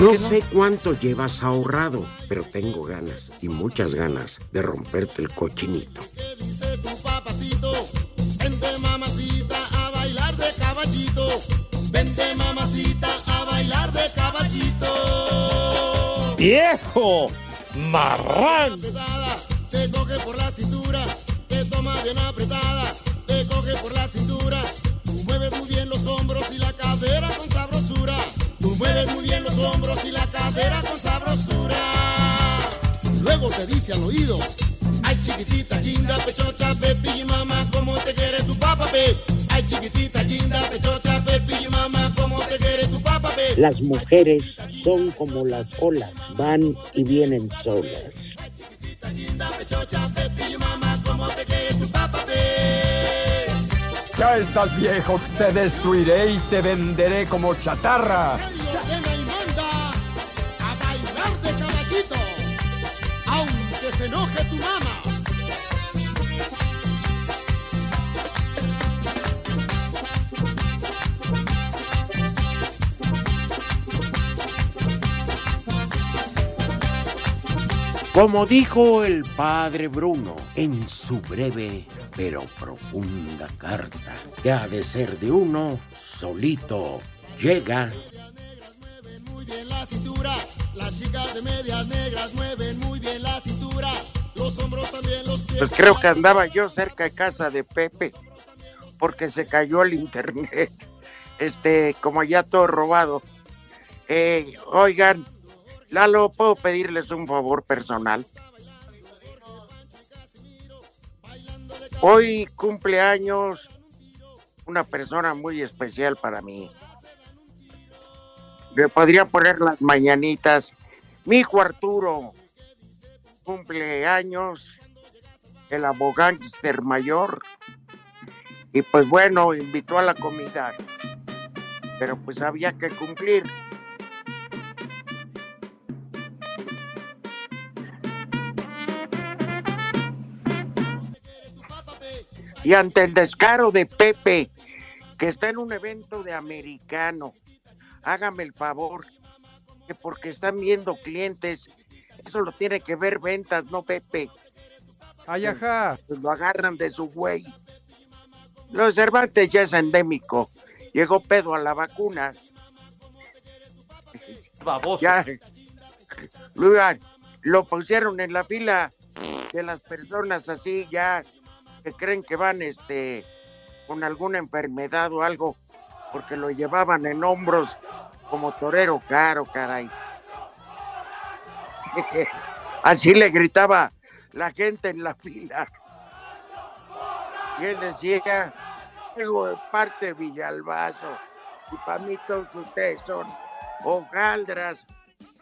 Speaker 10: No, sé cuánto llevas ahorrado, pero tengo ganas y muchas ganas de romperte el cochinito.
Speaker 45: dice tu papacito? Vente mamacita a bailar de caballito. Vente mamacita a bailar de caballito.
Speaker 6: ¡Viejo! ¡Marrán!
Speaker 45: Hombros y la cadera con sabrosura. Luego te dice al oído, ay chiquitita, linda, pechocha, pepi y mamá, ¿cómo te quiere tu papá, pe? Ay chiquitita, linda, pechocha, pepi y mamá, ¿cómo te quiere tu papá, pe?
Speaker 46: Las mujeres son como las olas, van y vienen solas.
Speaker 45: Ay chiquitita, linda, pechocha, mamá, ¿cómo te quiere tu papá?
Speaker 47: Ya estás viejo, te destruiré y te venderé como chatarra.
Speaker 10: Como dijo el padre Bruno en su breve pero profunda carta, que ha de ser de uno solito, llega.
Speaker 8: Pues creo que andaba yo cerca de casa de Pepe, porque se cayó el internet. Este, como ya todo robado. Eh, oigan, Lalo, ¿puedo pedirles un favor personal? Hoy cumpleaños una persona muy especial para mí. Le podría poner las mañanitas. Mi hijo Arturo, cumpleaños, el abogánster mayor. Y pues bueno, invitó a la comida. Pero pues había que cumplir. Y ante el descaro de Pepe, que está en un evento de americano, hágame el favor, que porque están viendo clientes, eso lo tiene que ver ventas, no Pepe.
Speaker 6: Ay, ajá.
Speaker 8: Pues lo agarran de su güey. Los Cervantes ya es endémico. Llegó pedo a la vacuna.
Speaker 11: Baboso.
Speaker 8: Ya. Lugar, lo pusieron en la fila de las personas así ya que creen que van este con alguna enfermedad o algo porque lo llevaban en hombros como torero caro, caray. Así le gritaba la gente en la fila. Y él decía, tengo de parte de Villalbazo, y para mí todos ustedes son hojaldras,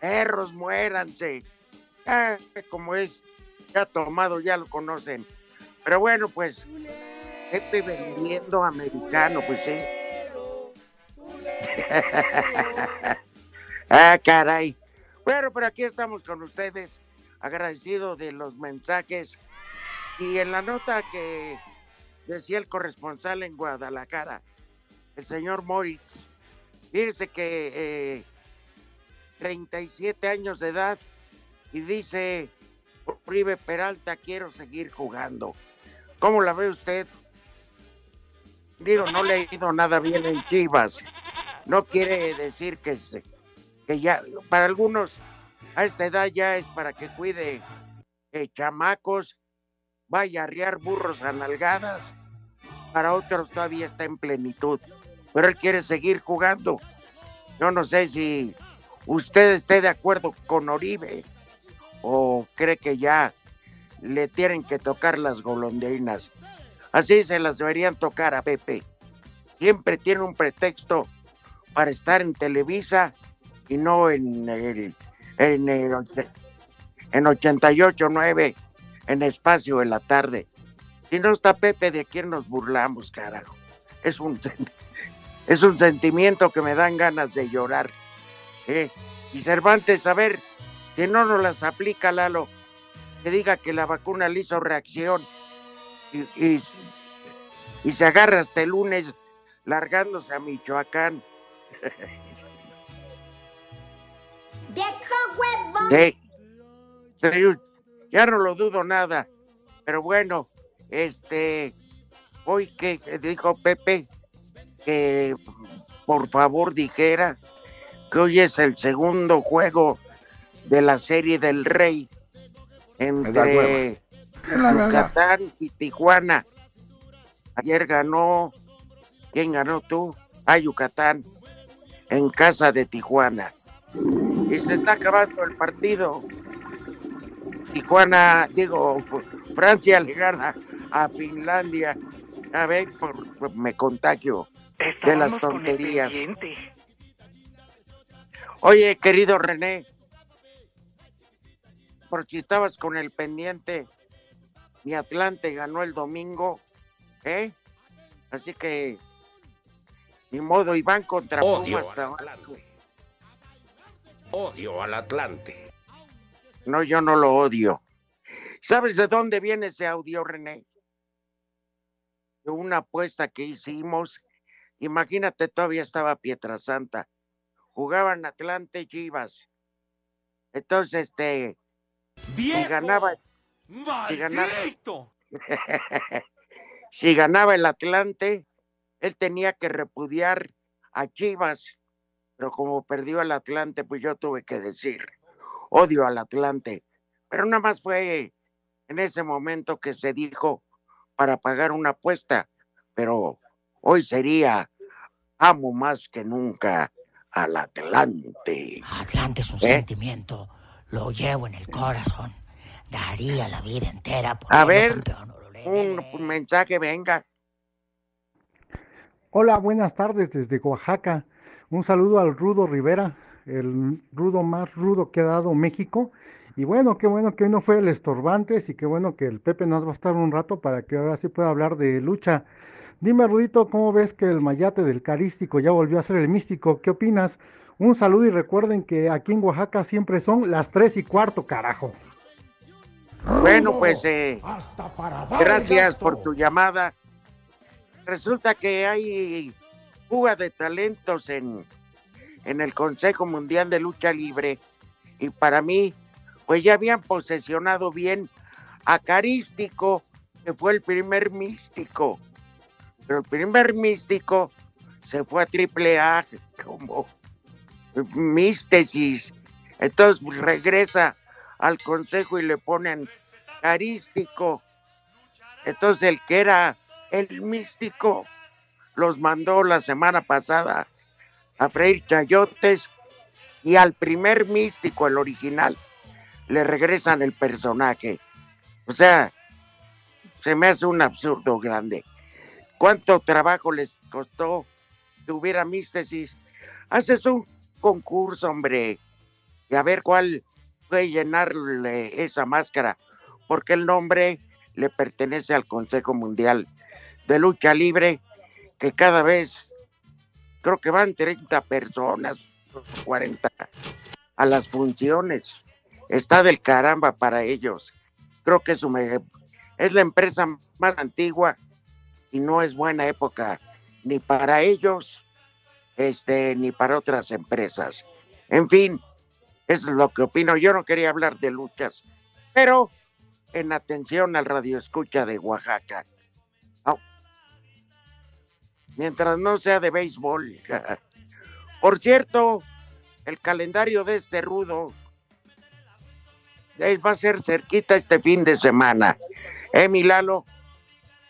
Speaker 8: perros, muéranse. Ah, como es, ya tomado, ya lo conocen. Pero bueno, pues, Pepe vendiendo americano, pues sí. ah, caray. Bueno, pero aquí estamos con ustedes, agradecido de los mensajes. Y en la nota que decía el corresponsal en Guadalajara, el señor Moritz, fíjese que eh, 37 años de edad y dice, Uribe Peralta, quiero seguir jugando. ¿Cómo la ve usted? Digo, no le he ido nada bien en Chivas. No quiere decir que, se, que ya, para algunos a esta edad ya es para que cuide eh, chamacos, vaya a arriar burros a nalgadas. Para otros todavía está en plenitud. Pero él quiere seguir jugando. Yo no sé si usted esté de acuerdo con Oribe o cree que ya le tienen que tocar las golondrinas. Así se las deberían tocar a Pepe. Siempre tiene un pretexto para estar en Televisa y no en el, en en 88.9 en espacio de la tarde. Si no está Pepe, ¿de quién nos burlamos, carajo? Es un, es un sentimiento que me dan ganas de llorar. ¿eh? Y Cervantes, a ver, que no nos las aplica Lalo, que diga que la vacuna le hizo reacción y, y, y se agarra hasta el lunes largándose a Michoacán. Sí. Pero ya no lo dudo nada. Pero bueno, este, hoy que dijo Pepe que por favor dijera que hoy es el segundo juego de la serie del Rey entre Yucatán y Tijuana. Ayer ganó, ¿quién ganó tú? A Yucatán, en casa de Tijuana. Y se está acabando el partido. Tijuana, digo, Francia le gana a Finlandia. A ver, por, por- me contagio de las tonterías. Oye, querido René, por si estabas con el pendiente, mi Atlante ganó el domingo, ¿eh? Así que, ni modo, y van contra
Speaker 10: Odio
Speaker 8: Pumas.
Speaker 10: al
Speaker 8: Tabasco.
Speaker 10: Odio al Atlante.
Speaker 8: No, yo no lo odio. ¿Sabes de dónde viene ese audio, René? De una apuesta que hicimos. Imagínate, todavía estaba Pietrasanta. Jugaban Atlante y Chivas. Entonces, este. Si ganaba. Si ganaba, si ganaba el Atlante, él tenía que repudiar a Chivas. Pero como perdió el Atlante, pues yo tuve que decir, odio al Atlante. Pero nada más fue en ese momento que se dijo para pagar una apuesta. Pero hoy sería, amo más que nunca al Atlante.
Speaker 48: Atlante es un
Speaker 8: ¿Eh?
Speaker 48: sentimiento, lo llevo en el corazón. Daría la vida entera por
Speaker 8: A ver,
Speaker 48: campeón.
Speaker 8: un mensaje, venga.
Speaker 49: Hola, buenas tardes desde Oaxaca. Un saludo al Rudo Rivera, el rudo más rudo que ha dado México. Y bueno, qué bueno que hoy no fue el estorbantes y qué bueno que el Pepe nos va a estar un rato para que ahora sí pueda hablar de lucha. Dime, Rudito, ¿cómo ves que el mayate del carístico ya volvió a ser el místico? ¿Qué opinas? Un saludo y recuerden que aquí en Oaxaca siempre son las tres y cuarto, carajo.
Speaker 8: Bueno, pues eh,
Speaker 49: dar
Speaker 8: gracias
Speaker 49: gasto.
Speaker 8: por tu llamada. Resulta que hay fuga de talentos en, en el Consejo Mundial de Lucha Libre y para mí, pues ya habían posesionado bien a Carístico, que fue el primer místico. Pero el primer místico se fue a Triple A como místesis. Entonces pues, regresa al consejo y le ponen carístico. Entonces el que era el místico los mandó la semana pasada a freír chayotes y al primer místico, el original, le regresan el personaje. O sea, se me hace un absurdo grande. ¿Cuánto trabajo les costó que hubiera místesis? Haces un concurso, hombre, y a ver cuál puede llenarle esa máscara, porque el nombre le pertenece al Consejo Mundial de Lucha Libre, que cada vez creo que van 30 personas, 40 a las funciones. Está del caramba para ellos. Creo que es, la empresa más antigua y no es buena época ni para ellos este, ni para otras empresas. En fin, es lo que opino. Yo no quería hablar de luchas, pero en atención al radio escucha de Oaxaca. Mientras no sea de béisbol. Por cierto, el calendario de este rudo eh, va a ser cerquita este fin de semana. ¿Eh, Milalo?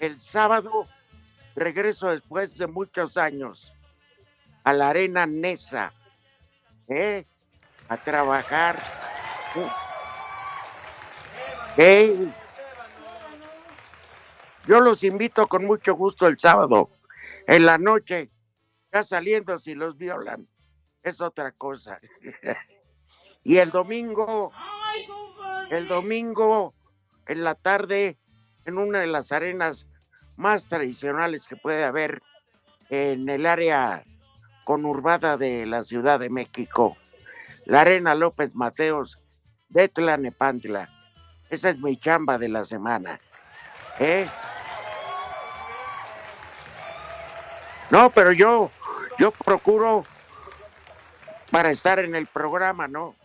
Speaker 8: El sábado regreso después de muchos años a la arena Nesa, ¿eh? A trabajar. ¿Eh? Yo los invito con mucho gusto el sábado, en la noche, ya saliendo si los violan, es otra cosa. y el domingo, el domingo en la tarde, en una de las arenas más tradicionales que puede haber en el área conurbada de la Ciudad de México, la Arena López Mateos de Tlanepantla. Esa es mi chamba de la semana. ¿Eh? No, pero yo, yo procuro para estar en el programa, ¿no?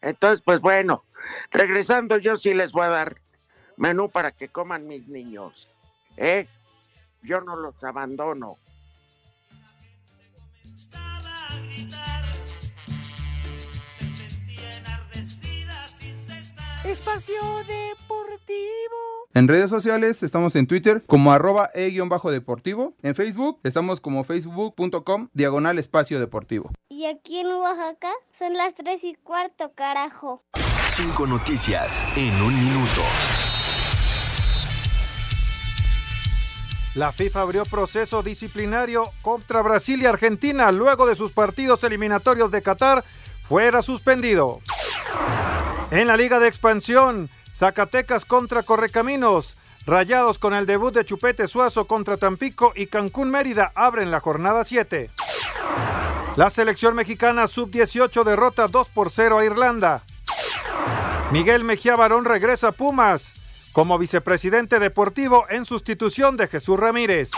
Speaker 8: Entonces, pues bueno, regresando yo sí les voy a dar menú para que coman mis niños. ¿Eh? Yo no los abandono.
Speaker 50: Espacio Deportivo.
Speaker 51: En redes sociales estamos en Twitter como arroba e-deportivo. En Facebook estamos como facebook.com diagonal espacio deportivo.
Speaker 52: Y aquí en Oaxaca son las 3 y cuarto, carajo.
Speaker 53: Cinco noticias en un minuto.
Speaker 6: La FIFA abrió proceso disciplinario contra Brasil y Argentina luego de sus partidos eliminatorios de Qatar fuera suspendido. En la Liga de Expansión, Zacatecas contra Correcaminos, Rayados con el debut de Chupete Suazo contra Tampico y Cancún Mérida abren la jornada 7. La selección mexicana sub-18 derrota 2 por 0 a Irlanda. Miguel Mejía Barón regresa a Pumas como vicepresidente deportivo en sustitución de Jesús Ramírez.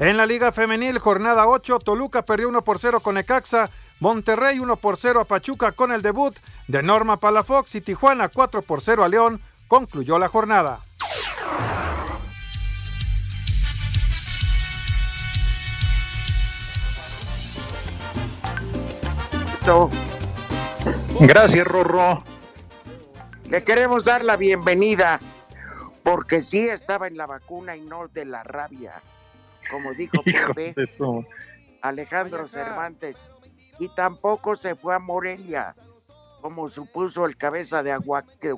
Speaker 6: En la Liga Femenil, jornada 8, Toluca perdió 1 por 0 con Ecaxa, Monterrey 1 por 0 a Pachuca con el debut de Norma Palafox y Tijuana 4 por 0 a León concluyó la jornada.
Speaker 8: Gracias, Rorro. Le queremos dar la bienvenida porque sí estaba en la vacuna y no de la rabia, como dijo Pepe, Alejandro Cervantes, y tampoco se fue a Morelia, como supuso el cabeza de aguacate,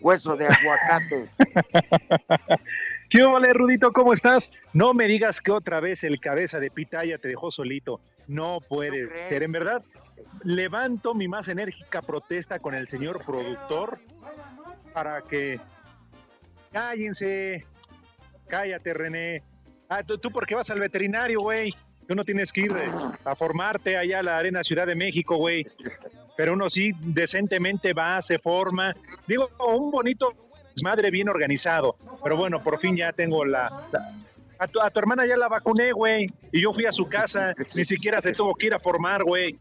Speaker 8: hueso de aguacate.
Speaker 2: ¿Qué vale, Rudito? ¿Cómo estás? No me digas que otra vez el cabeza de pitaya te dejó solito. No puede ser, en verdad. Levanto mi más enérgica protesta con el señor productor para que cállense, cállate, René. Ah, ¿tú, tú por qué vas al veterinario, güey? Tú no tienes que ir eh, a formarte allá a la Arena Ciudad de México, güey. Pero uno sí decentemente va, se forma. Digo, un bonito madre bien organizado. Pero bueno, por fin ya tengo la... a, tu, a tu hermana ya la vacuné, güey. Y yo fui a su casa. Ni siquiera se tuvo que ir a formar, güey.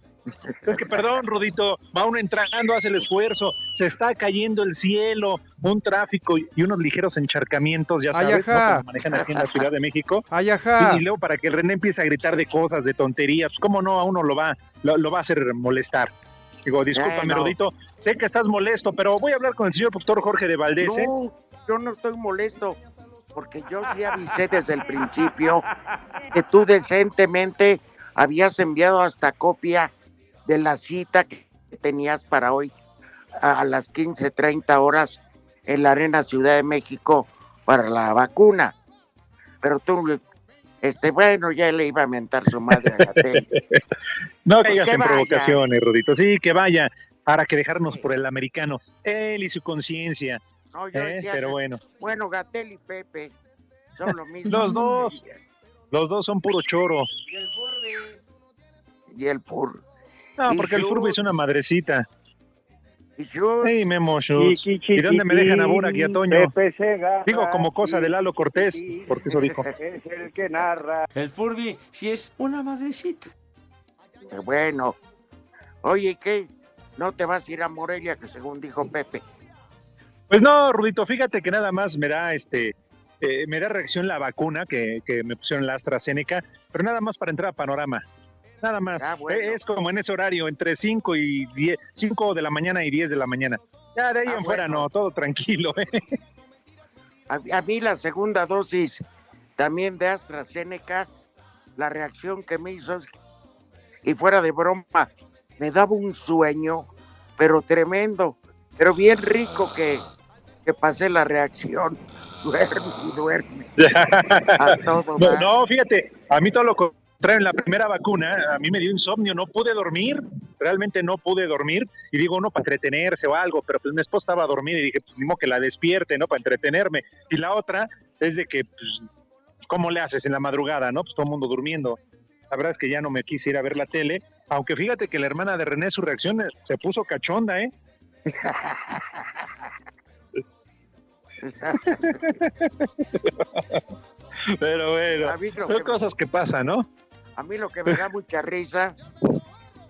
Speaker 2: Es que perdón, Rudito, va uno entrando, hace el esfuerzo, se está cayendo el cielo, un tráfico y unos ligeros encharcamientos, ya sabes, ¿no? Como manejan aquí en la Ciudad de México.
Speaker 6: Ay, ajá.
Speaker 2: Y, luego para que el René empiece a gritar de cosas, de tonterías, pues cómo no, a uno lo va, lo, lo va a hacer molestar. Digo, discúlpame,
Speaker 8: no.
Speaker 2: Rudito, sé que estás molesto, pero voy a hablar con el señor doctor Jorge de Valdés, ¿eh?
Speaker 8: No, yo no estoy molesto, porque yo sí avisé desde el principio que tú decentemente habías enviado hasta copia de la cita que tenías para hoy a las 15:30 horas en la Arena Ciudad de México para la vacuna. Pero tú, este, bueno, ya le iba a mentar su madre a Gatel.
Speaker 2: No
Speaker 8: Pues
Speaker 2: caigas
Speaker 8: que
Speaker 2: en
Speaker 8: vaya.
Speaker 2: provocaciones, Rudito. Sí, que vaya, para que dejarnos por el americano. Él y su conciencia.
Speaker 8: No, yo
Speaker 2: ¿eh?
Speaker 8: decía,
Speaker 2: Pero bueno,
Speaker 8: Bueno, Gatel y Pepe son lo mismo.
Speaker 2: los dos, los dos son puro choro.
Speaker 8: Y el Fur. Y
Speaker 2: porque el. Furby es una madrecita.
Speaker 8: Y Schultz.
Speaker 2: Ey, Memo. ¿Y dónde me dejan a Burak y a Toño? Digo, como cosa de Lalo Cortés, porque eso dijo.
Speaker 54: Es el que narra.
Speaker 11: El Furby sí es una madrecita.
Speaker 8: Bueno. Oye, ¿qué? ¿No te vas a ir a Morelia, que según dijo Pepe?
Speaker 2: Pues no, Rudito, fíjate que nada más me da este eh, me da reacción la vacuna que, que me pusieron la AstraZeneca, pero nada más para entrar a panorama. Nada más.
Speaker 8: Ah, bueno.
Speaker 2: Es como en ese horario, entre 5 y 10, 5 de la mañana y 10 de la mañana. Ya de ahí
Speaker 8: Ah,
Speaker 2: en fuera no, todo tranquilo. ¿eh?
Speaker 8: A, a mí la segunda dosis también de AstraZeneca, la reacción que me hizo, y fuera de broma, me daba un sueño, pero tremendo, pero bien rico que que pasé la reacción. Duerme y duerme. A todo
Speaker 2: no, fíjate, a mí todo lo contrario, en la primera vacuna, a mí me dio insomnio, no pude dormir, realmente no pude dormir, y digo, no, para entretenerse o algo, pero pues mi esposa estaba dormida y dije, pues ni modo que la despierte, ¿no? Para entretenerme. Y la otra es de que, pues, ¿cómo le haces en la madrugada, no? Pues todo el mundo durmiendo. La verdad es que ya no me quise ir a ver la tele, aunque fíjate que la hermana de René, su reacción eh, se puso cachonda, ¿eh? Pero bueno, son cosas que pasan, ¿no?
Speaker 8: A mí lo que me da mucha risa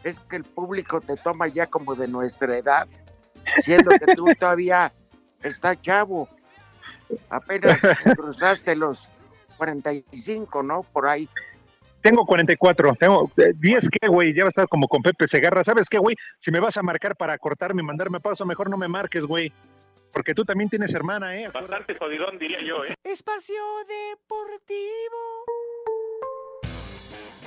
Speaker 8: es que el público te toma ya como de nuestra edad, siendo que tú todavía estás chavo. Apenas cruzaste los 45, ¿no? Por ahí.
Speaker 2: Tengo 44, tengo eh, 10 que, güey, ya va a estar como con Pepe Segarra. ¿Sabes qué, güey? Si me vas a marcar para cortarme y mandarme paso, mejor no me marques, güey. Porque tú también tienes hermana, ¿eh?
Speaker 11: Bastante jodidón, diría yo, ¿eh?
Speaker 50: Espacio Deportivo.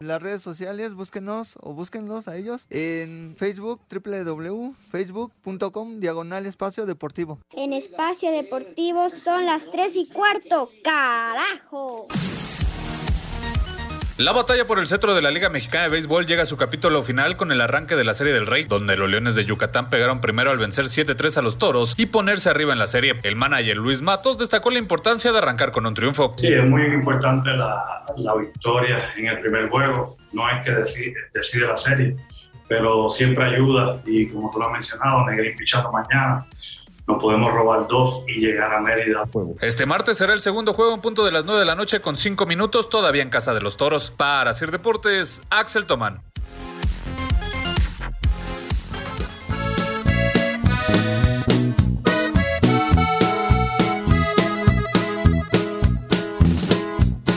Speaker 55: Las redes sociales, búsquenos o búsquenlos a ellos en Facebook, www.facebook.com, diagonal espacio deportivo.
Speaker 52: En espacio deportivo son las 3 y cuarto. ¡Carajo!
Speaker 56: La batalla por el cetro de la Liga Mexicana de Béisbol llega a su capítulo final con el arranque de la Serie del Rey, donde los Leones de Yucatán pegaron primero al vencer 7-3 a los Toros y ponerse arriba en la serie. El manager Luis Matos destacó la importancia de arrancar con un triunfo.
Speaker 57: Sí, es muy importante la, la victoria en el primer juego. No es que decide, decide la serie, pero siempre ayuda. Y como tú lo has mencionado, Negrín pichando mañana. Nos podemos robar dos y llegar a Mérida.
Speaker 56: Este martes será el segundo juego en punto de las 9 de la noche con 5 minutos todavía en casa de los Toros. Para Sir Deportes, Axel Tomán.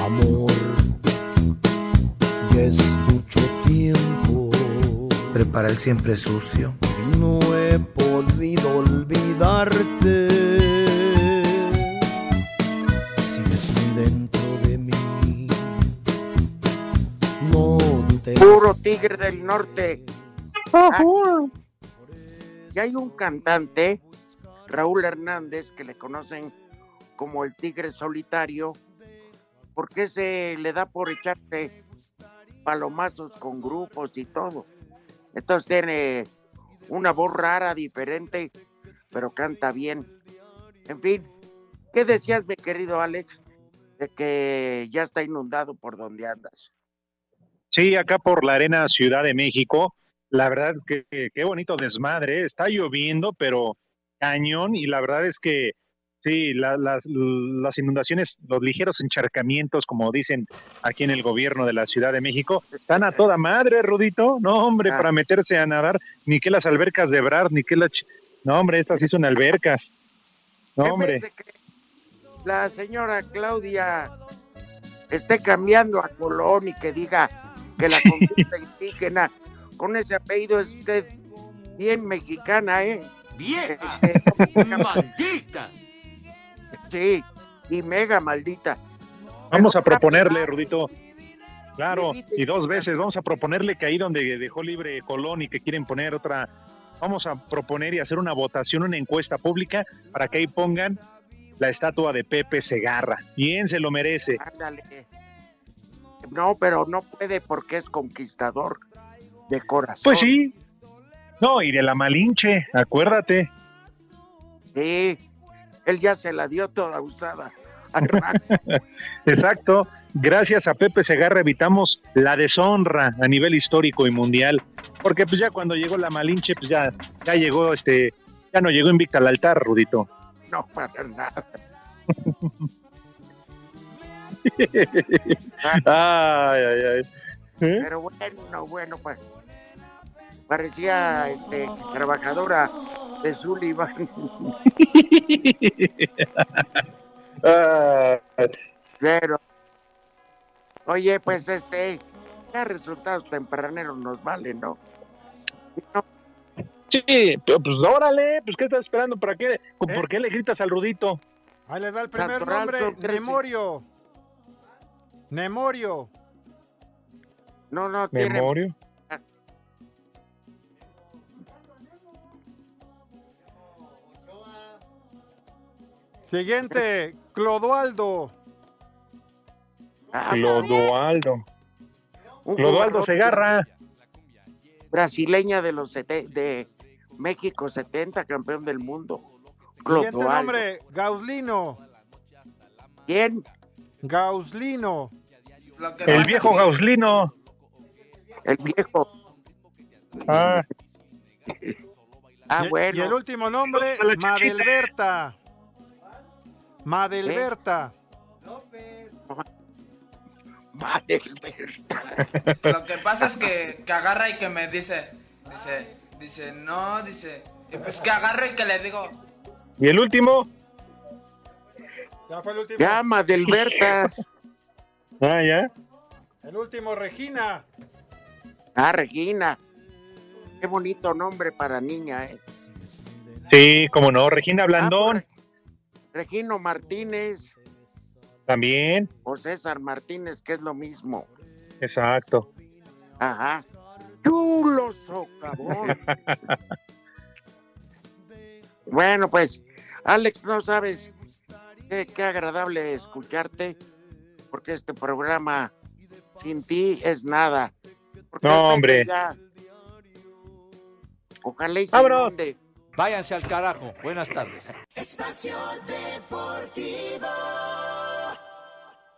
Speaker 58: Amor, ya es mucho tiempo
Speaker 59: Prepara el siempre sucio.
Speaker 58: no he podido olvidarte. Sigues muy dentro de mí. No te
Speaker 8: Puro tigre del norte. Ah, y hay un cantante, Raúl Hernández, que le conocen como el tigre solitario, porque se le da por echarse palomazos con grupos y todo. Entonces tiene una voz rara, diferente, pero canta bien. En fin, ¿qué decías, mi querido Alex, de que ya está inundado por donde andas?
Speaker 2: Sí, acá por la Arena Ciudad de México. La verdad que que- qué bonito desmadre. Está lloviendo, pero cañón. Y la verdad es que sí, la- las, las inundaciones, los ligeros encharcamientos, como dicen aquí en el gobierno de la Ciudad de México, están a toda madre, Rudito. No, hombre, para meterse a nadar, ni que las albercas de Brad, ni que la... No, hombre, estas sí son albercas. No, hombre.
Speaker 8: la señora Claudia esté cambiando a Colón y que diga que la conquista indígena con ese apellido es usted bien mexicana, ¿eh?
Speaker 11: ¡Vieja!
Speaker 8: ¡Maldita! Sí, y mega maldita.
Speaker 2: Vamos a proponerle, Rudito. Claro, y dos veces vamos a proponerle que ahí donde dejó libre Colón y que quieren poner otra, vamos a proponer y hacer una votación, una encuesta pública para que ahí pongan la estatua de Pepe Segarra. Bien se lo merece.
Speaker 8: Ándale. No, pero no puede porque es conquistador de corazón.
Speaker 2: Pues sí. No, y de la Malinche, acuérdate.
Speaker 8: Sí, él ya se la dio toda usada.
Speaker 2: Exacto. Gracias a Pepe Segarra evitamos la deshonra a nivel histórico y mundial. Porque pues ya cuando llegó la Malinche, pues ya, ya llegó este, ya no llegó invicta al altar, Rudito.
Speaker 8: No para nada.
Speaker 2: ay, ay, ay. ¿Eh?
Speaker 8: Pero bueno, bueno, pues parecía este, trabajadora de Sullivan.
Speaker 2: Ah,
Speaker 8: Pero, oye, pues este, ya resultados tempraneros nos valen, ¿no?
Speaker 2: sí, pero pues órale, pues ¿qué estás esperando? ¿Para qué? ¿Por qué le gritas al Rudito?
Speaker 6: Ahí les va el primer
Speaker 8: Santoral
Speaker 6: nombre. Nemorio. Nemorio.
Speaker 8: No, no, tiene...
Speaker 2: Memorio.
Speaker 6: Siguiente, Clodoaldo.
Speaker 8: Ah,
Speaker 2: Clodoaldo.
Speaker 8: un
Speaker 2: Clodoaldo Segarra.
Speaker 8: Brasileña de los sete- de México 70, campeón del mundo.
Speaker 6: Siguiente
Speaker 8: Clodoaldo.
Speaker 6: nombre, Gauslino.
Speaker 8: ¿Quién?
Speaker 6: Gauslino.
Speaker 2: El viejo Gauslino.
Speaker 8: El viejo.
Speaker 2: Ah,
Speaker 8: Ah, bueno.
Speaker 6: y el último nombre,
Speaker 2: chiquita.
Speaker 6: Madelberta. Madelberta.
Speaker 8: Madelberta.
Speaker 55: Lo que pasa es que, que agarra y que me dice, dice, dice, no, dice, y pues que agarra y que le digo,
Speaker 2: ¿Y el último?
Speaker 6: Ya fue el último.
Speaker 8: Ya, Madelberta.
Speaker 2: Ah, ya.
Speaker 6: El último, Regina.
Speaker 8: Ah, Regina. Qué bonito nombre para niña, ¿eh?
Speaker 2: Sí, como no, Regina Blandón.
Speaker 8: Ah, pues, Regino Martínez
Speaker 2: También.
Speaker 8: o César Martínez, que es lo mismo.
Speaker 2: Exacto.
Speaker 8: Ajá. Chulo socavón. bueno, pues, Alex, no sabes qué, qué agradable escucharte, porque este programa sin ti es nada. Porque
Speaker 2: No, hombre.
Speaker 8: ya- Ojalá y se
Speaker 2: Vámonos.
Speaker 11: Váyanse al carajo. Buenas tardes.
Speaker 50: Espacio Deportivo.